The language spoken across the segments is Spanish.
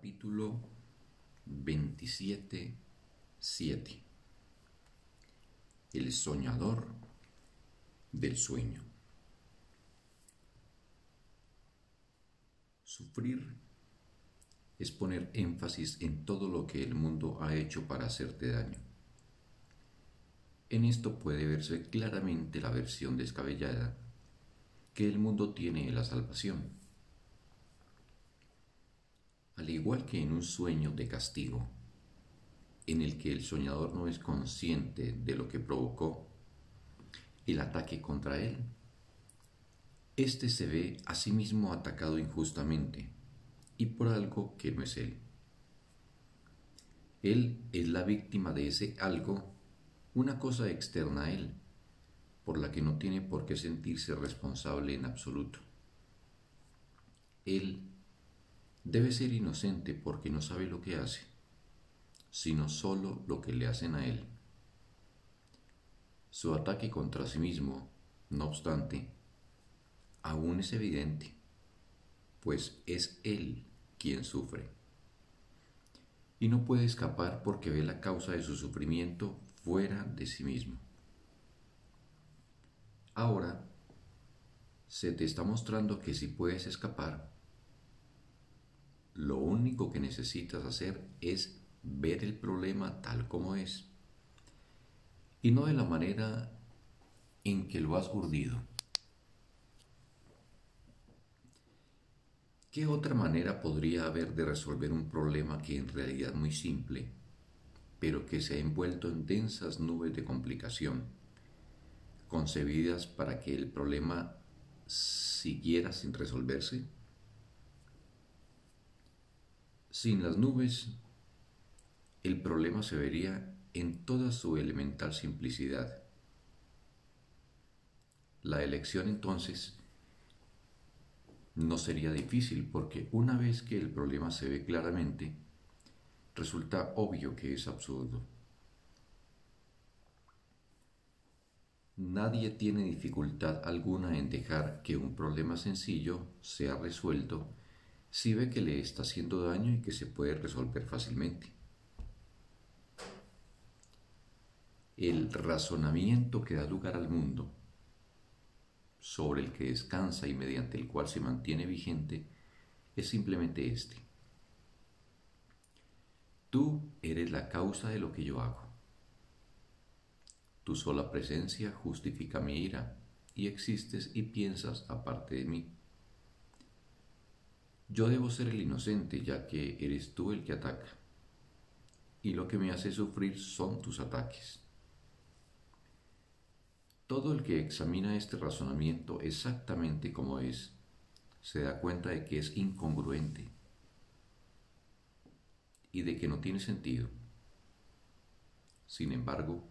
Capítulo 27, 7 El soñador del sueño. Sufrir es poner énfasis en todo lo que el mundo ha hecho para hacerte daño. En esto puede verse claramente la versión descabellada que el mundo tiene de la salvación al igual que en un sueño de castigo, en el que el soñador no es consciente de lo que provocó el ataque contra él, éste se ve a sí mismo atacado injustamente y por algo que no es él. Él es la víctima de ese algo, una cosa externa a él, por la que no tiene por qué sentirse responsable en absoluto. Él Debe ser inocente porque no sabe lo que hace, sino solo lo que le hacen a él. Su ataque contra sí mismo, no obstante, aún es evidente, pues es él quien sufre. Y no puede escapar porque ve la causa de su sufrimiento fuera de sí mismo. Ahora se te está mostrando que si puedes escapar, lo único que necesitas hacer es ver el problema tal como es y no de la manera en que lo has urdido. ¿Qué otra manera podría haber de resolver un problema que en realidad es muy simple, pero que se ha envuelto en densas nubes de complicación, concebidas para que el problema siguiera sin resolverse? Sin las nubes, el problema se vería en toda su elemental simplicidad. La elección entonces no sería difícil porque una vez que el problema se ve claramente, resulta obvio que es absurdo. Nadie tiene dificultad alguna en dejar que un problema sencillo sea resuelto si ve que le está haciendo daño y que se puede resolver fácilmente. El razonamiento que da lugar al mundo, sobre el que descansa y mediante el cual se mantiene vigente, es simplemente este. Tú eres la causa de lo que yo hago. Tu sola presencia justifica mi ira y existes y piensas aparte de mí. Yo debo ser el inocente, ya que eres tú el que ataca, y lo que me hace sufrir son tus ataques. Todo el que examina este razonamiento exactamente como es, se da cuenta de que es incongruente y de que no tiene sentido. Sin embargo,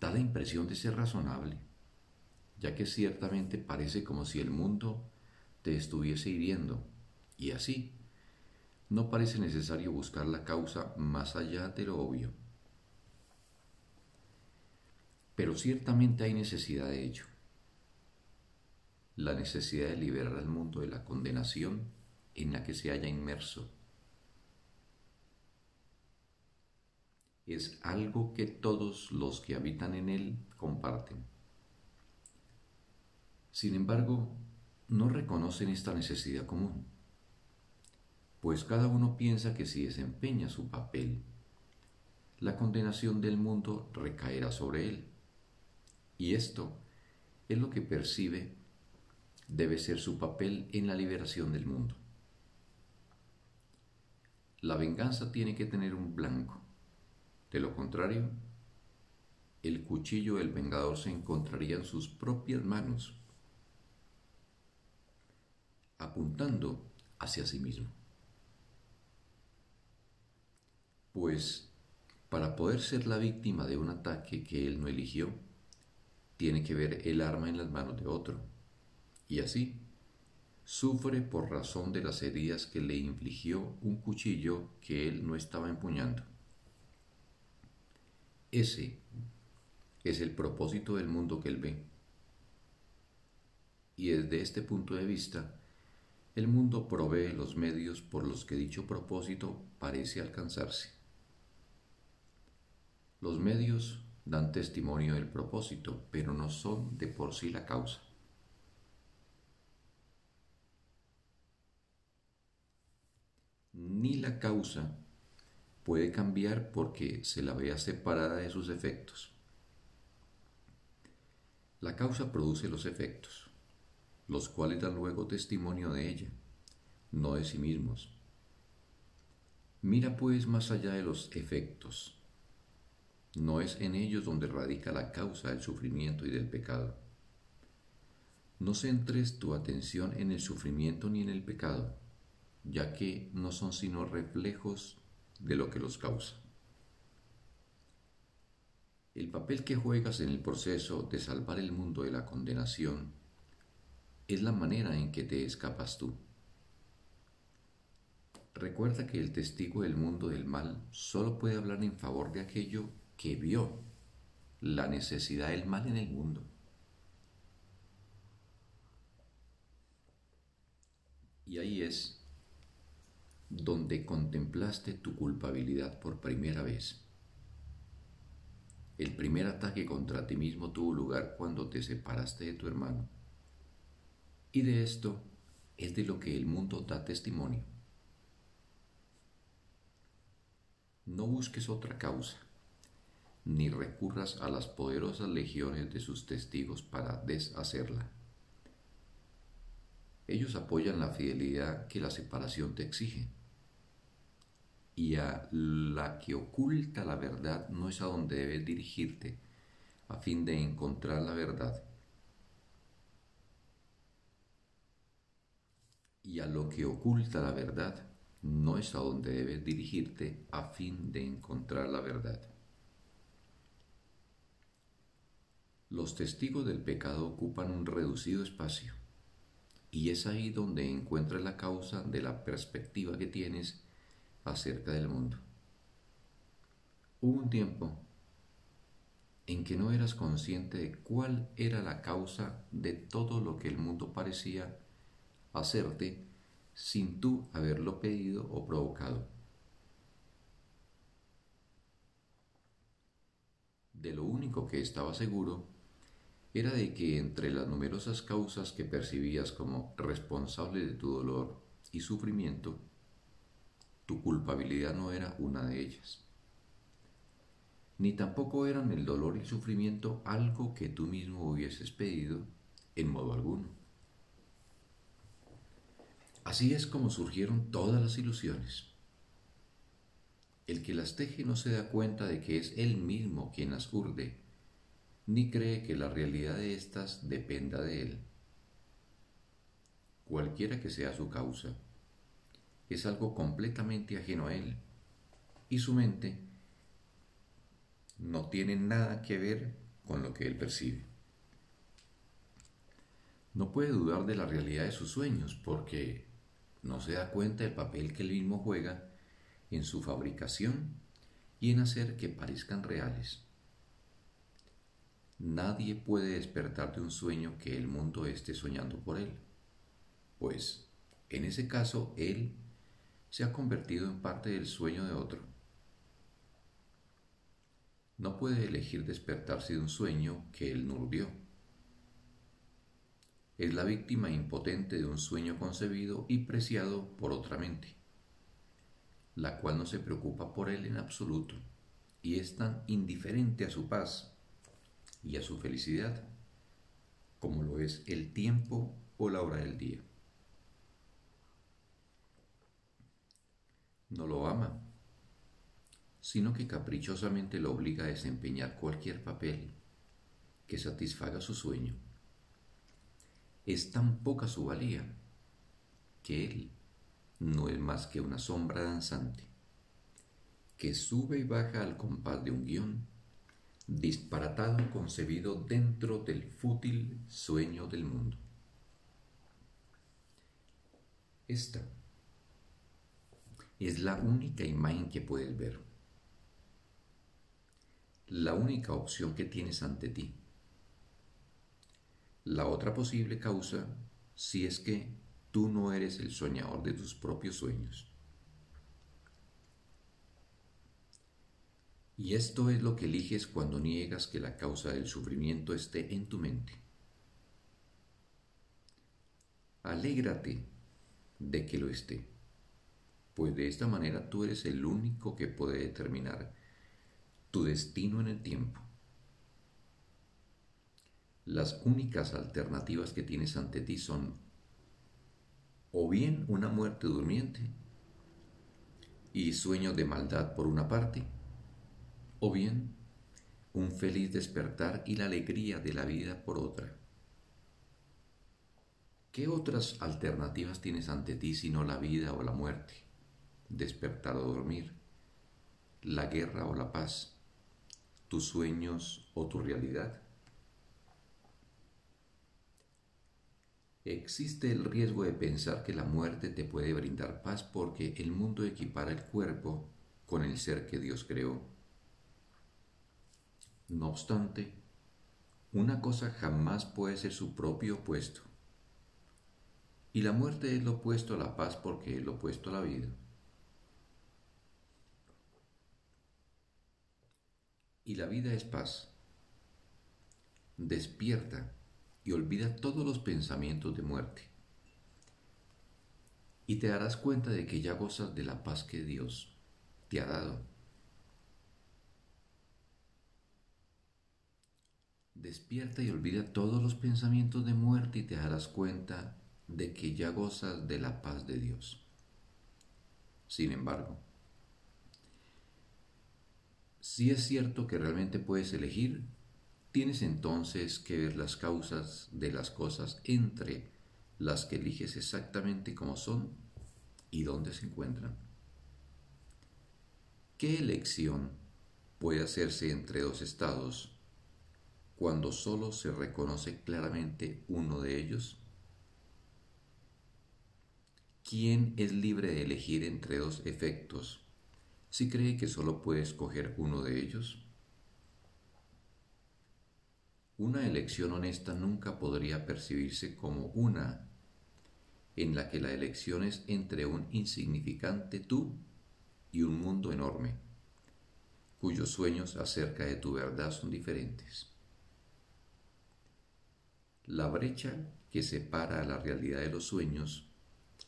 da la impresión de ser razonable, ya que ciertamente parece como si el mundo te estuviese hiriendo y así, no parece necesario buscar la causa más allá de lo obvio. Pero ciertamente hay necesidad de ello. La necesidad de liberar al mundo de la condenación en la que se haya inmerso. Es algo que todos los que habitan en él comparten. Sin embargo, no reconocen esta necesidad común pues cada uno piensa que si desempeña su papel, la condenación del mundo recaerá sobre él. Y esto es lo que percibe debe ser su papel en la liberación del mundo. La venganza tiene que tener un blanco. De lo contrario, el cuchillo del vengador se encontraría en sus propias manos, apuntando hacia sí mismo. Pues para poder ser la víctima de un ataque que él no eligió, tiene que ver el arma en las manos de otro, y así sufre por razón de las heridas que le infligió un cuchillo que él no estaba empuñando. Ese es el propósito del mundo que él ve. Y desde este punto de vista, el mundo provee los medios por los que dicho propósito parece alcanzarse. Los medios dan testimonio del propósito, pero no son de por sí la causa. Ni la causa puede cambiar porque se la vea separada de sus efectos. La causa produce los efectos, los cuales dan luego testimonio de ella, no de sí mismos. Mira pues más allá de los efectos. No es en ellos donde radica la causa del sufrimiento y del pecado. No centres tu atención en el sufrimiento ni en el pecado, ya que no son sino reflejos de lo que los causa. El papel que juegas en el proceso de salvar el mundo de la condenación es la manera en que te escapas tú. Recuerda que el testigo del mundo del mal solo puede hablar en favor de aquello que vio, la necesidad del mal en el mundo. Y ahí es donde contemplaste tu culpabilidad por primera vez. El primer ataque contra ti mismo tuvo lugar cuando te separaste de tu hermano. Y de esto es de lo que el mundo da testimonio. No busques otra causa, ni recurras a las poderosas legiones de sus testigos para deshacerla. Ellos apoyan la fidelidad que la separación te exige y a la que oculta la verdad no es a donde debes dirigirte a fin de encontrar la verdad. Y a lo que oculta la verdad no es a donde debes dirigirte a fin de encontrar la verdad. Los testigos del pecado ocupan un reducido espacio y es ahí donde encuentras la causa de la perspectiva que tienes acerca del mundo. Hubo un tiempo en que no eras consciente de cuál era la causa de todo lo que el mundo parecía hacerte sin tú haberlo pedido o provocado. De lo único que estaba seguro era de que entre las numerosas causas que percibías como responsables de tu dolor y sufrimiento, tu culpabilidad no era una de ellas. Ni tampoco eran el dolor y el sufrimiento algo que tú mismo hubieses pedido en modo alguno. Así es como surgieron todas las ilusiones. El que las teje no se da cuenta de que es él mismo quien las urde, ni cree que la realidad de éstas dependa de él. Cualquiera que sea su causa, es algo completamente ajeno a él y su mente no tiene nada que ver con lo que él percibe. No puede dudar de la realidad de sus sueños porque no se da cuenta del papel que él mismo juega en su fabricación y en hacer que parezcan reales. Nadie puede despertar de un sueño que el mundo esté soñando por él, pues en ese caso él se ha convertido en parte del sueño de otro. No puede elegir despertarse de un sueño que él no urdió. Es la víctima impotente de un sueño concebido y preciado por otra mente, la cual no se preocupa por él en absoluto y es tan indiferente a su paz y a su felicidad como lo es el tiempo o la hora del día. no lo ama, sino que caprichosamente lo obliga a desempeñar cualquier papel que satisfaga su sueño. Es tan poca su valía que él no es más que una sombra danzante, que sube y baja al compás de un guion, disparatado concebido dentro del fútil sueño del mundo. Esta es la única imagen que puedes ver, la única opción que tienes ante ti. La otra posible causa, si es que tú no eres el soñador de tus propios sueños. Y esto es lo que eliges cuando niegas que la causa del sufrimiento esté en tu mente. Alégrate de que lo esté, pues de esta manera tú eres el único que puede determinar tu destino en el tiempo. Las únicas alternativas que tienes ante ti son o bien una muerte durmiente y sueños de maldad por una parte, o bien un feliz despertar y la alegría de la vida por otra. ¿Qué otras alternativas tienes ante ti sino la vida o la muerte, despertar o dormir, la guerra o la paz, tus sueños o tu realidad? Existe el riesgo de pensar que la muerte te puede brindar paz porque el mundo equipara el cuerpo con el ser que Dios creó no obstante, una cosa jamás puede ser su propio opuesto. Y la muerte es lo opuesto a la paz porque es lo opuesto a la vida. Y la vida es paz. Despierta y olvida todos los pensamientos de muerte. Y te darás cuenta de que ya gozas de la paz que Dios te ha dado Despierta y olvida todos los pensamientos de muerte y te darás cuenta de que ya gozas de la paz de Dios. Sin embargo, si es cierto que realmente puedes elegir, tienes entonces que ver las causas de las cosas entre las que eliges exactamente como son y dónde se encuentran. ¿Qué elección puede hacerse entre dos estados cuando solo se reconoce claramente uno de ellos? ¿Quién es libre de elegir entre dos efectos si cree que solo puede escoger uno de ellos? Una elección honesta nunca podría percibirse como una en la que la elección es entre un insignificante tú y un mundo enorme, cuyos sueños acerca de tu verdad son diferentes. La brecha que separa la realidad de los sueños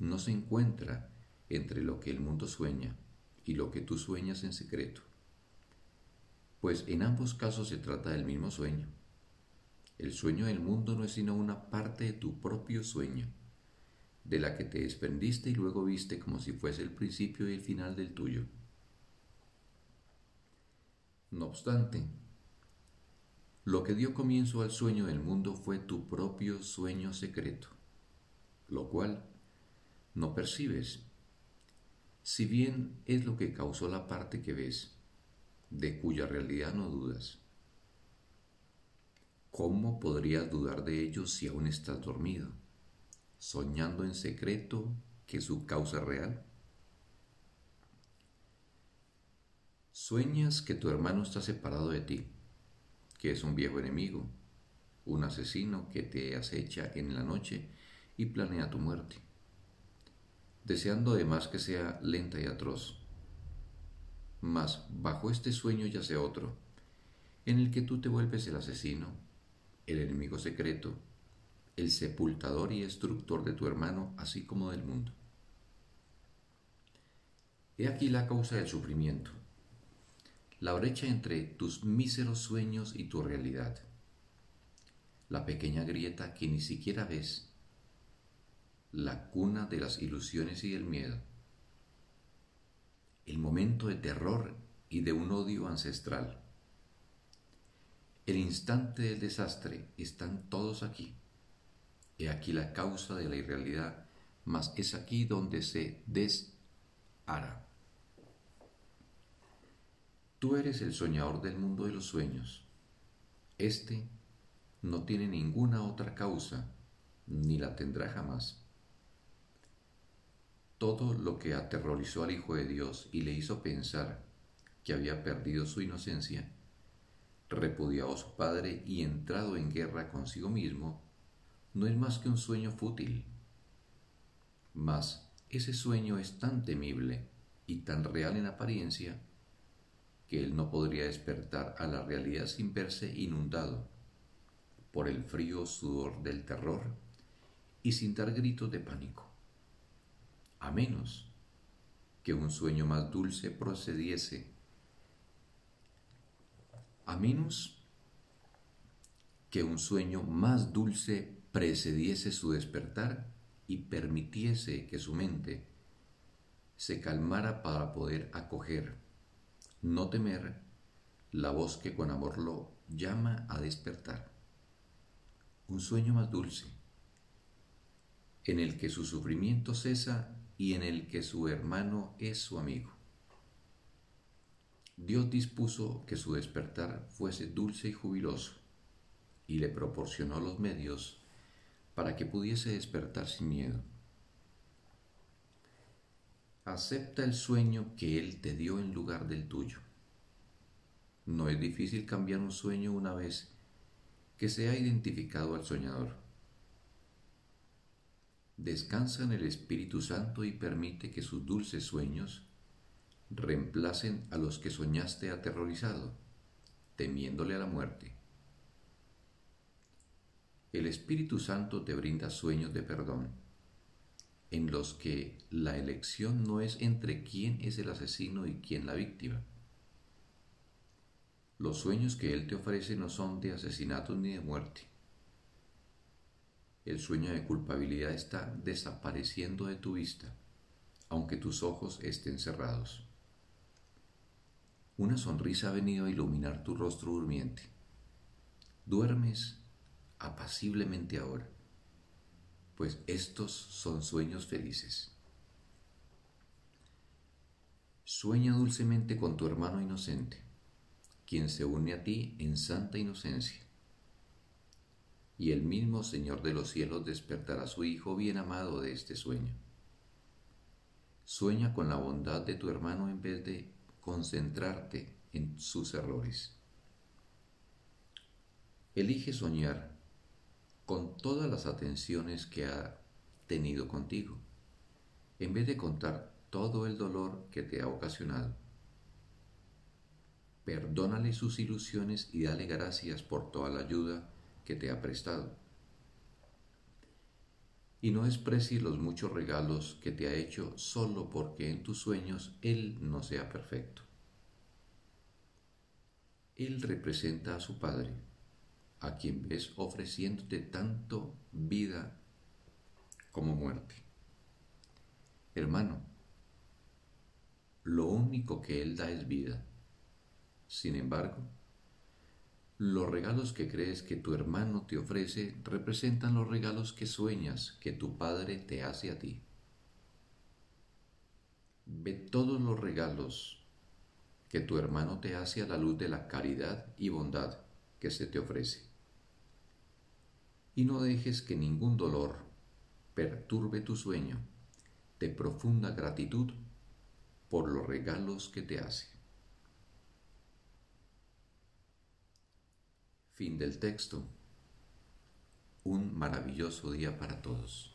no se encuentra entre lo que el mundo sueña y lo que tú sueñas en secreto, pues en ambos casos se trata del mismo sueño. El sueño del mundo no es sino una parte de tu propio sueño, de la que te desprendiste y luego viste como si fuese el principio y el final del tuyo. No obstante, lo que dio comienzo al sueño del mundo fue tu propio sueño secreto, lo cual no percibes, si bien es lo que causó la parte que ves, de cuya realidad no dudas. ¿Cómo podrías dudar de ello si aún estás dormido, soñando en secreto que su causa real? Sueñas que tu hermano está separado de ti que es un viejo enemigo, un asesino que te acecha en la noche y planea tu muerte, deseando además que sea lenta y atroz. Mas bajo este sueño yace otro, en el que tú te vuelves el asesino, el enemigo secreto, el sepultador y destructor de tu hermano, así como del mundo. He aquí la causa del sufrimiento la brecha entre tus míseros sueños y tu realidad, la pequeña grieta que ni siquiera ves, la cuna de las ilusiones y del miedo, el momento de terror y de un odio ancestral. El instante del desastre están todos aquí. He aquí la causa de la irrealidad, mas es aquí donde se deshará. Tú eres el soñador del mundo de los sueños. Este no tiene ninguna otra causa, ni la tendrá jamás. Todo lo que aterrorizó al Hijo de Dios y le hizo pensar que había perdido su inocencia, repudiado a su Padre y entrado en guerra consigo mismo, no es más que un sueño fútil. Mas ese sueño es tan temible y tan real en apariencia que él no podría despertar a la realidad sin verse inundado por el frío sudor del terror y sin dar gritos de pánico, a menos que un sueño más dulce procediese, a menos que un sueño más dulce precediese su despertar y permitiese que su mente se calmara para poder acoger, no temer, la voz que con amor lo llama a despertar. Un sueño más dulce, en el que su sufrimiento cesa y en el que su hermano es su amigo. Dios dispuso que su despertar fuese dulce y jubiloso, y le proporcionó los medios para que pudiese despertar sin miedo. Acepta el sueño que Él te dio en lugar del tuyo. No es difícil cambiar un sueño una vez que se ha identificado al soñador descansa en el Espíritu Santo y permite que sus dulces sueños reemplacen a los que soñaste aterrorizado, temiéndole a la muerte. El Espíritu Santo te brinda sueños de perdón, en los que la elección no es entre quién es el asesino y quién la víctima. Los sueños que Él te ofrece no son de asesinato ni de muerte, el sueño de culpabilidad está desapareciendo de tu vista, aunque tus ojos estén cerrados. Una sonrisa ha venido a iluminar tu rostro durmiente. Duermes apaciblemente ahora, pues estos son sueños felices. Sueña dulcemente con tu hermano inocente, quien se une a ti en santa inocencia y el mismo Señor de los cielos despertará a su Hijo bien amado de este sueño. Sueña con la bondad de tu hermano en vez de concentrarte en sus errores. Elige soñar con todas las atenciones que ha tenido contigo, en vez de contar todo el dolor que te ha ocasionado. Perdónale sus ilusiones y dale gracias por toda la ayuda que te ha prestado. Y no desprecies los muchos regalos que te ha hecho solo porque en tus sueños Él no sea perfecto. Él representa a su Padre, a quien ves ofreciéndote tanto vida como muerte. Hermano, lo único que Él da es vida. Sin embargo, los regalos que crees que tu hermano te ofrece representan los regalos que sueñas que tu Padre te hace a ti. Ve todos los regalos que tu hermano te hace a la luz de la caridad y bondad que se te ofrece. Y no dejes que ningún dolor perturbe tu sueño de profunda gratitud por los regalos que te hace. Fin del texto. Un maravilloso día para todos.